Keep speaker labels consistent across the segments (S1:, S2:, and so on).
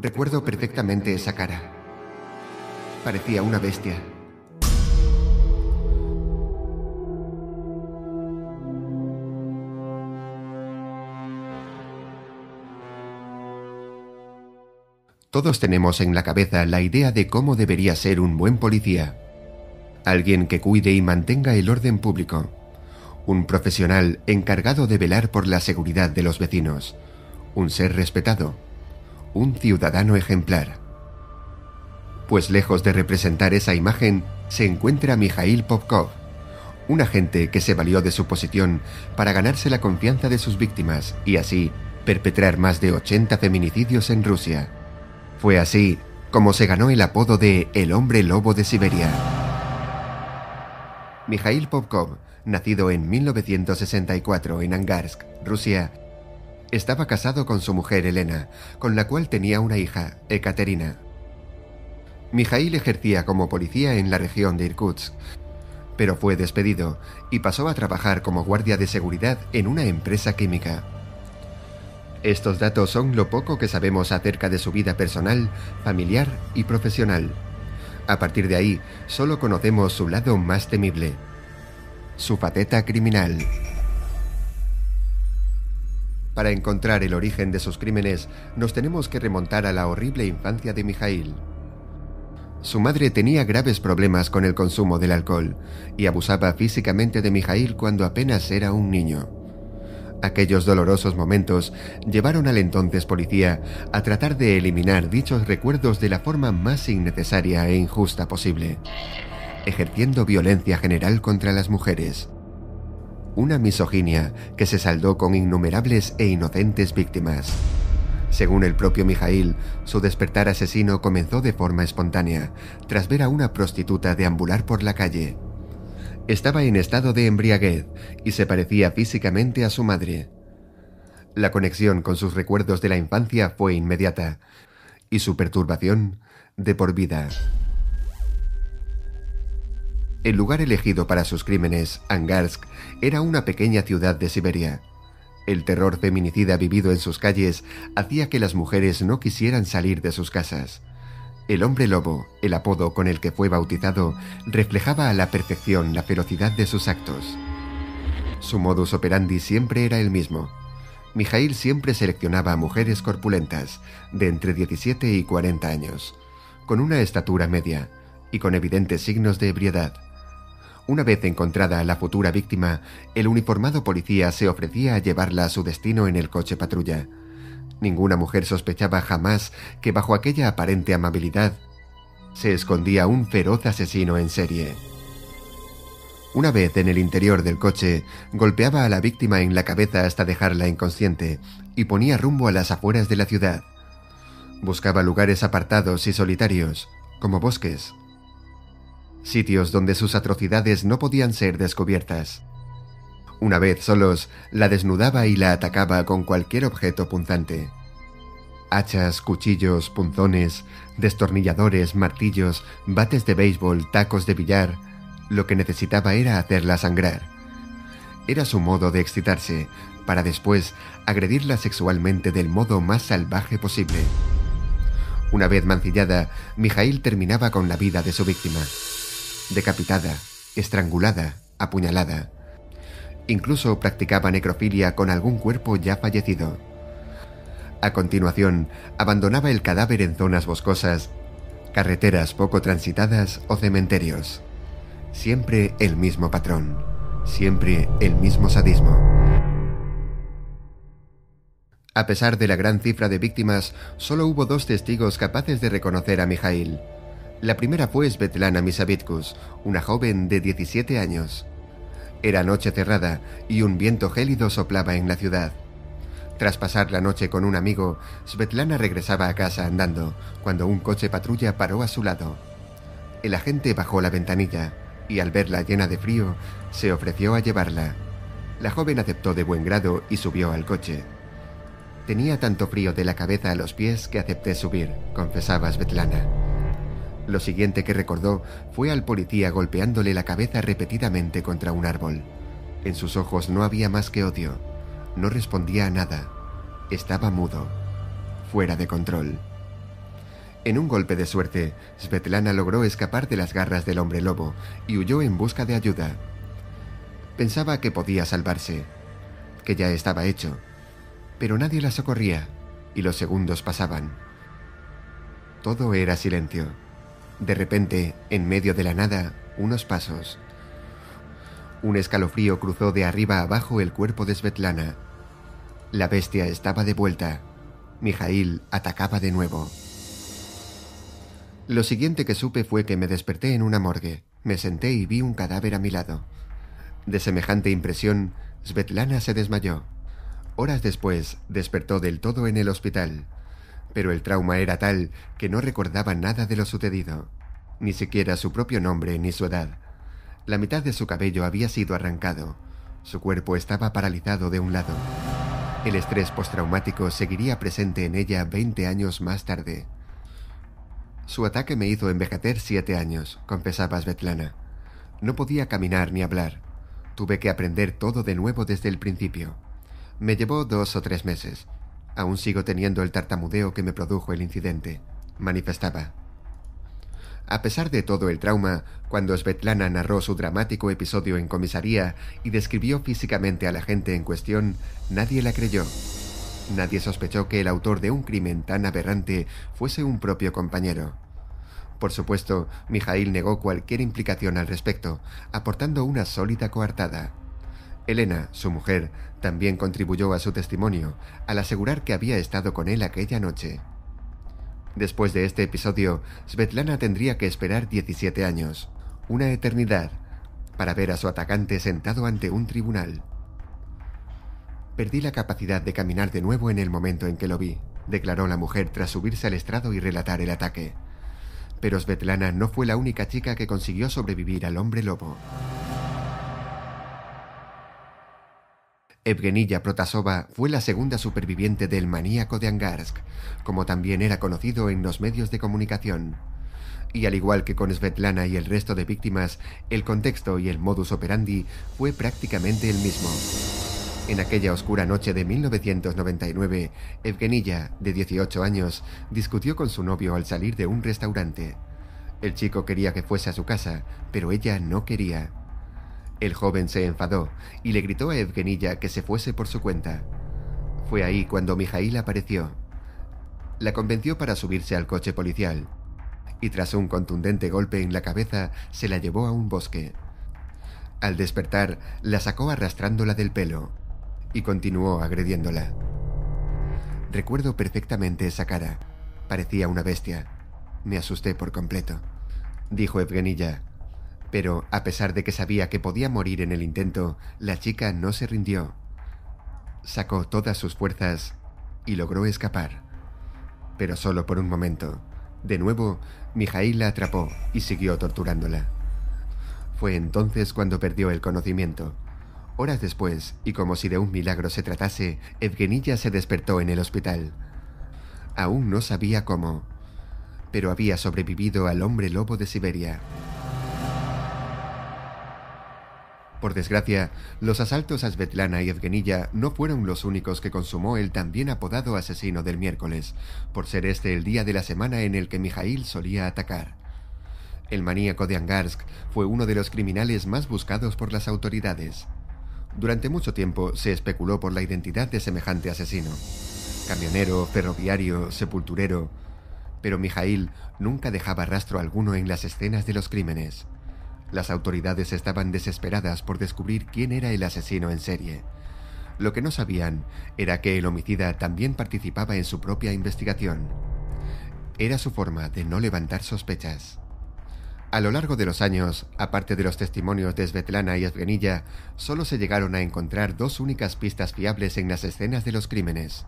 S1: Recuerdo perfectamente esa cara. Parecía una bestia. Todos tenemos en la cabeza la idea de cómo debería ser un buen policía. Alguien que cuide y mantenga el orden público. Un profesional encargado de velar por la seguridad de los vecinos. Un ser respetado. Un ciudadano ejemplar. Pues lejos de representar esa imagen, se encuentra Mikhail Popkov, un agente que se valió de su posición para ganarse la confianza de sus víctimas y así perpetrar más de 80 feminicidios en Rusia. Fue así como se ganó el apodo de El hombre lobo de Siberia. Mikhail Popkov, nacido en 1964 en Angarsk, Rusia, estaba casado con su mujer Elena, con la cual tenía una hija, Ekaterina. Mikhail ejercía como policía en la región de Irkutsk, pero fue despedido y pasó a trabajar como guardia de seguridad en una empresa química. Estos datos son lo poco que sabemos acerca de su vida personal, familiar y profesional. A partir de ahí, solo conocemos su lado más temible, su pateta criminal. Para encontrar el origen de sus crímenes, nos tenemos que remontar a la horrible infancia de Mijail. Su madre tenía graves problemas con el consumo del alcohol y abusaba físicamente de Mijail cuando apenas era un niño. Aquellos dolorosos momentos llevaron al entonces policía a tratar de eliminar dichos recuerdos de la forma más innecesaria e injusta posible, ejerciendo violencia general contra las mujeres. Una misoginia que se saldó con innumerables e inocentes víctimas. Según el propio Mijail, su despertar asesino comenzó de forma espontánea, tras ver a una prostituta deambular por la calle. Estaba en estado de embriaguez y se parecía físicamente a su madre. La conexión con sus recuerdos de la infancia fue inmediata y su perturbación de por vida. El lugar elegido para sus crímenes, Angarsk, era una pequeña ciudad de Siberia. El terror feminicida vivido en sus calles hacía que las mujeres no quisieran salir de sus casas. El hombre lobo, el apodo con el que fue bautizado, reflejaba a la perfección la ferocidad de sus actos. Su modus operandi siempre era el mismo. Mijail siempre seleccionaba a mujeres corpulentas, de entre 17 y 40 años, con una estatura media y con evidentes signos de ebriedad. Una vez encontrada a la futura víctima, el uniformado policía se ofrecía a llevarla a su destino en el coche patrulla. Ninguna mujer sospechaba jamás que bajo aquella aparente amabilidad se escondía un feroz asesino en serie. Una vez en el interior del coche, golpeaba a la víctima en la cabeza hasta dejarla inconsciente y ponía rumbo a las afueras de la ciudad. Buscaba lugares apartados y solitarios, como bosques, sitios donde sus atrocidades no podían ser descubiertas. Una vez solos, la desnudaba y la atacaba con cualquier objeto punzante. Hachas, cuchillos, punzones, destornilladores, martillos, bates de béisbol, tacos de billar. Lo que necesitaba era hacerla sangrar. Era su modo de excitarse, para después agredirla sexualmente del modo más salvaje posible. Una vez mancillada, Mijail terminaba con la vida de su víctima. Decapitada, estrangulada, apuñalada. Incluso practicaba necrofilia con algún cuerpo ya fallecido. A continuación, abandonaba el cadáver en zonas boscosas, carreteras poco transitadas o cementerios. Siempre el mismo patrón, siempre el mismo sadismo. A pesar de la gran cifra de víctimas, solo hubo dos testigos capaces de reconocer a Mijail. La primera fue Svetlana Misavitkus, una joven de 17 años. Era noche cerrada y un viento gélido soplaba en la ciudad. Tras pasar la noche con un amigo, Svetlana regresaba a casa andando, cuando un coche patrulla paró a su lado. El agente bajó la ventanilla y al verla llena de frío, se ofreció a llevarla. La joven aceptó de buen grado y subió al coche. Tenía tanto frío de la cabeza a los pies que acepté subir, confesaba Svetlana. Lo siguiente que recordó fue al policía golpeándole la cabeza repetidamente contra un árbol. En sus ojos no había más que odio. No respondía a nada. Estaba mudo, fuera de control. En un golpe de suerte, Svetlana logró escapar de las garras del hombre lobo y huyó en busca de ayuda. Pensaba que podía salvarse, que ya estaba hecho, pero nadie la socorría y los segundos pasaban. Todo era silencio. De repente, en medio de la nada, unos pasos. Un escalofrío cruzó de arriba abajo el cuerpo de Svetlana. La bestia estaba de vuelta. Mijail atacaba de nuevo. Lo siguiente que supe fue que me desperté en una morgue. Me senté y vi un cadáver a mi lado. De semejante impresión, Svetlana se desmayó. Horas después, despertó del todo en el hospital. Pero el trauma era tal que no recordaba nada de lo sucedido, ni siquiera su propio nombre ni su edad. La mitad de su cabello había sido arrancado. Su cuerpo estaba paralizado de un lado. El estrés postraumático seguiría presente en ella 20 años más tarde. Su ataque me hizo envejecer siete años, confesaba Svetlana. No podía caminar ni hablar. Tuve que aprender todo de nuevo desde el principio. Me llevó dos o tres meses. Aún sigo teniendo el tartamudeo que me produjo el incidente, manifestaba. A pesar de todo el trauma, cuando Svetlana narró su dramático episodio en comisaría y describió físicamente a la gente en cuestión, nadie la creyó. Nadie sospechó que el autor de un crimen tan aberrante fuese un propio compañero. Por supuesto, Mijail negó cualquier implicación al respecto, aportando una sólida coartada. Elena, su mujer, también contribuyó a su testimonio, al asegurar que había estado con él aquella noche. Después de este episodio, Svetlana tendría que esperar 17 años, una eternidad, para ver a su atacante sentado ante un tribunal. Perdí la capacidad de caminar de nuevo en el momento en que lo vi, declaró la mujer tras subirse al estrado y relatar el ataque. Pero Svetlana no fue la única chica que consiguió sobrevivir al hombre lobo. Evgenia Protasova fue la segunda superviviente del maníaco de Angarsk, como también era conocido en los medios de comunicación. Y al igual que con Svetlana y el resto de víctimas, el contexto y el modus operandi fue prácticamente el mismo. En aquella oscura noche de 1999, Evgenia, de 18 años, discutió con su novio al salir de un restaurante. El chico quería que fuese a su casa, pero ella no quería. El joven se enfadó y le gritó a Evgenia que se fuese por su cuenta. Fue ahí cuando Mijail apareció. La convenció para subirse al coche policial y tras un contundente golpe en la cabeza se la llevó a un bosque. Al despertar, la sacó arrastrándola del pelo y continuó agrediéndola. Recuerdo perfectamente esa cara. Parecía una bestia. Me asusté por completo, dijo Evgenia. Pero, a pesar de que sabía que podía morir en el intento, la chica no se rindió. Sacó todas sus fuerzas y logró escapar. Pero solo por un momento. De nuevo, Mijail la atrapó y siguió torturándola. Fue entonces cuando perdió el conocimiento Horas después, y como si de un milagro se tratase, Evgenia se despertó en el hospital. Aún no sabía cómo, pero había sobrevivido al hombre lobo de Siberia. Por desgracia, los asaltos a Svetlana y Evgenia no fueron los únicos que consumó el también apodado asesino del miércoles, por ser este el día de la semana en el que Mijail solía atacar. El maníaco de Angarsk fue uno de los criminales más buscados por las autoridades. Durante mucho tiempo se especuló por la identidad de semejante asesino. Camionero, ferroviario, sepulturero. Pero Mijail nunca dejaba rastro alguno en las escenas de los crímenes. Las autoridades estaban desesperadas por descubrir quién era el asesino en serie. Lo que no sabían era que el homicida también participaba en su propia investigación. Era su forma de no levantar sospechas. A lo largo de los años, aparte de los testimonios de Svetlana y Evgenia, solo se llegaron a encontrar dos únicas pistas fiables en las escenas de los crímenes.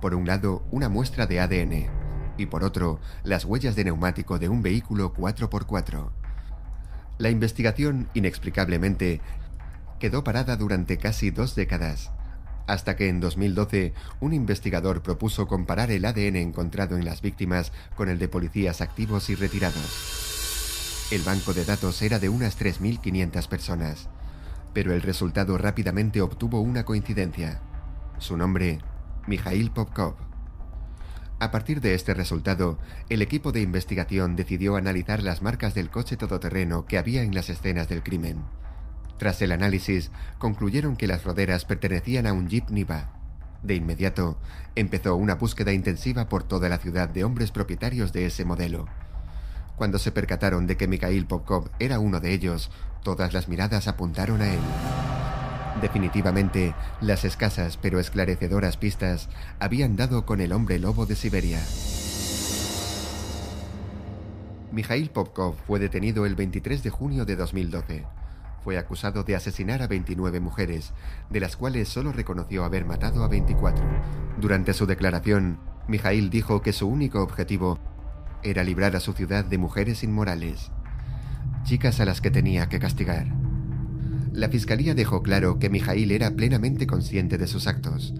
S1: Por un lado, una muestra de ADN, y por otro, las huellas de neumático de un vehículo 4x4. La investigación, inexplicablemente, quedó parada durante casi dos décadas, hasta que en 2012 un investigador propuso comparar el ADN encontrado en las víctimas con el de policías activos y retirados. El banco de datos era de unas 3.500 personas, pero el resultado rápidamente obtuvo una coincidencia. Su nombre, Mikhail Popkov. A partir de este resultado, el equipo de investigación decidió analizar las marcas del coche todoterreno que había en las escenas del crimen. Tras el análisis, concluyeron que las roderas pertenecían a un Jeep Niva. De inmediato, empezó una búsqueda intensiva por toda la ciudad de hombres propietarios de ese modelo. Cuando se percataron de que Mikhail Popkov era uno de ellos, todas las miradas apuntaron a él. Definitivamente, las escasas pero esclarecedoras pistas habían dado con el hombre lobo de Siberia. Mikhail Popkov fue detenido el 23 de junio de 2012. Fue acusado de asesinar a 29 mujeres, de las cuales solo reconoció haber matado a 24. Durante su declaración, Mikhail dijo que su único objetivo era librar a su ciudad de mujeres inmorales, chicas a las que tenía que castigar. La fiscalía dejó claro que Mijail era plenamente consciente de sus actos.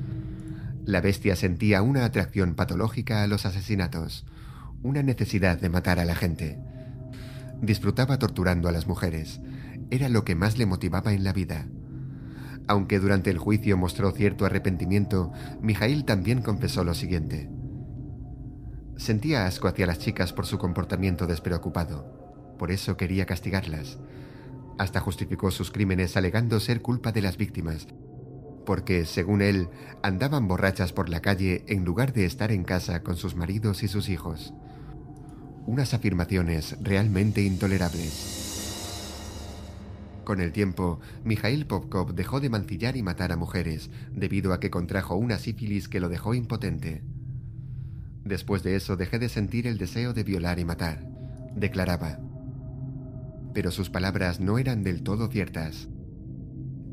S1: La bestia sentía una atracción patológica a los asesinatos, una necesidad de matar a la gente. Disfrutaba torturando a las mujeres. Era lo que más le motivaba en la vida. Aunque durante el juicio mostró cierto arrepentimiento, Mijail también confesó lo siguiente. Sentía asco hacia las chicas por su comportamiento despreocupado. Por eso quería castigarlas. Hasta justificó sus crímenes alegando ser culpa de las víctimas, porque, según él, andaban borrachas por la calle en lugar de estar en casa con sus maridos y sus hijos. Unas afirmaciones realmente intolerables. Con el tiempo, Mikhail Popkov dejó de mancillar y matar a mujeres, debido a que contrajo una sífilis que lo dejó impotente. Después de eso dejé de sentir el deseo de violar y matar, declaraba pero sus palabras no eran del todo ciertas.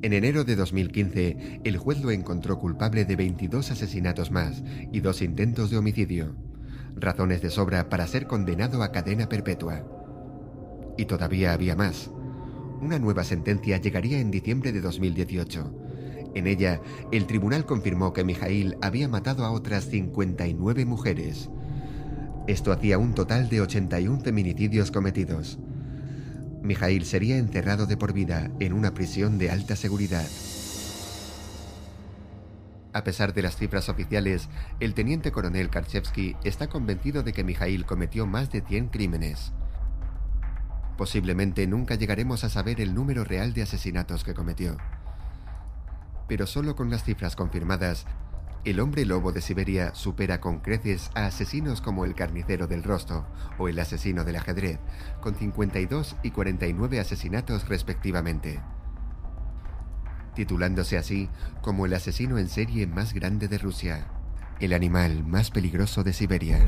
S1: En enero de 2015, el juez lo encontró culpable de 22 asesinatos más y dos intentos de homicidio, razones de sobra para ser condenado a cadena perpetua. Y todavía había más. Una nueva sentencia llegaría en diciembre de 2018. En ella, el tribunal confirmó que Mijail había matado a otras 59 mujeres. Esto hacía un total de 81 feminicidios cometidos. Mijail sería encerrado de por vida en una prisión de alta seguridad. A pesar de las cifras oficiales, el teniente coronel Karchevsky está convencido de que Mijail cometió más de 100 crímenes. Posiblemente nunca llegaremos a saber el número real de asesinatos que cometió. Pero solo con las cifras confirmadas, el hombre lobo de Siberia supera con creces a asesinos como el carnicero del Rostov o el asesino del ajedrez, con 52 y 49 asesinatos respectivamente, titulándose así como el asesino en serie más grande de Rusia, el animal más peligroso de Siberia.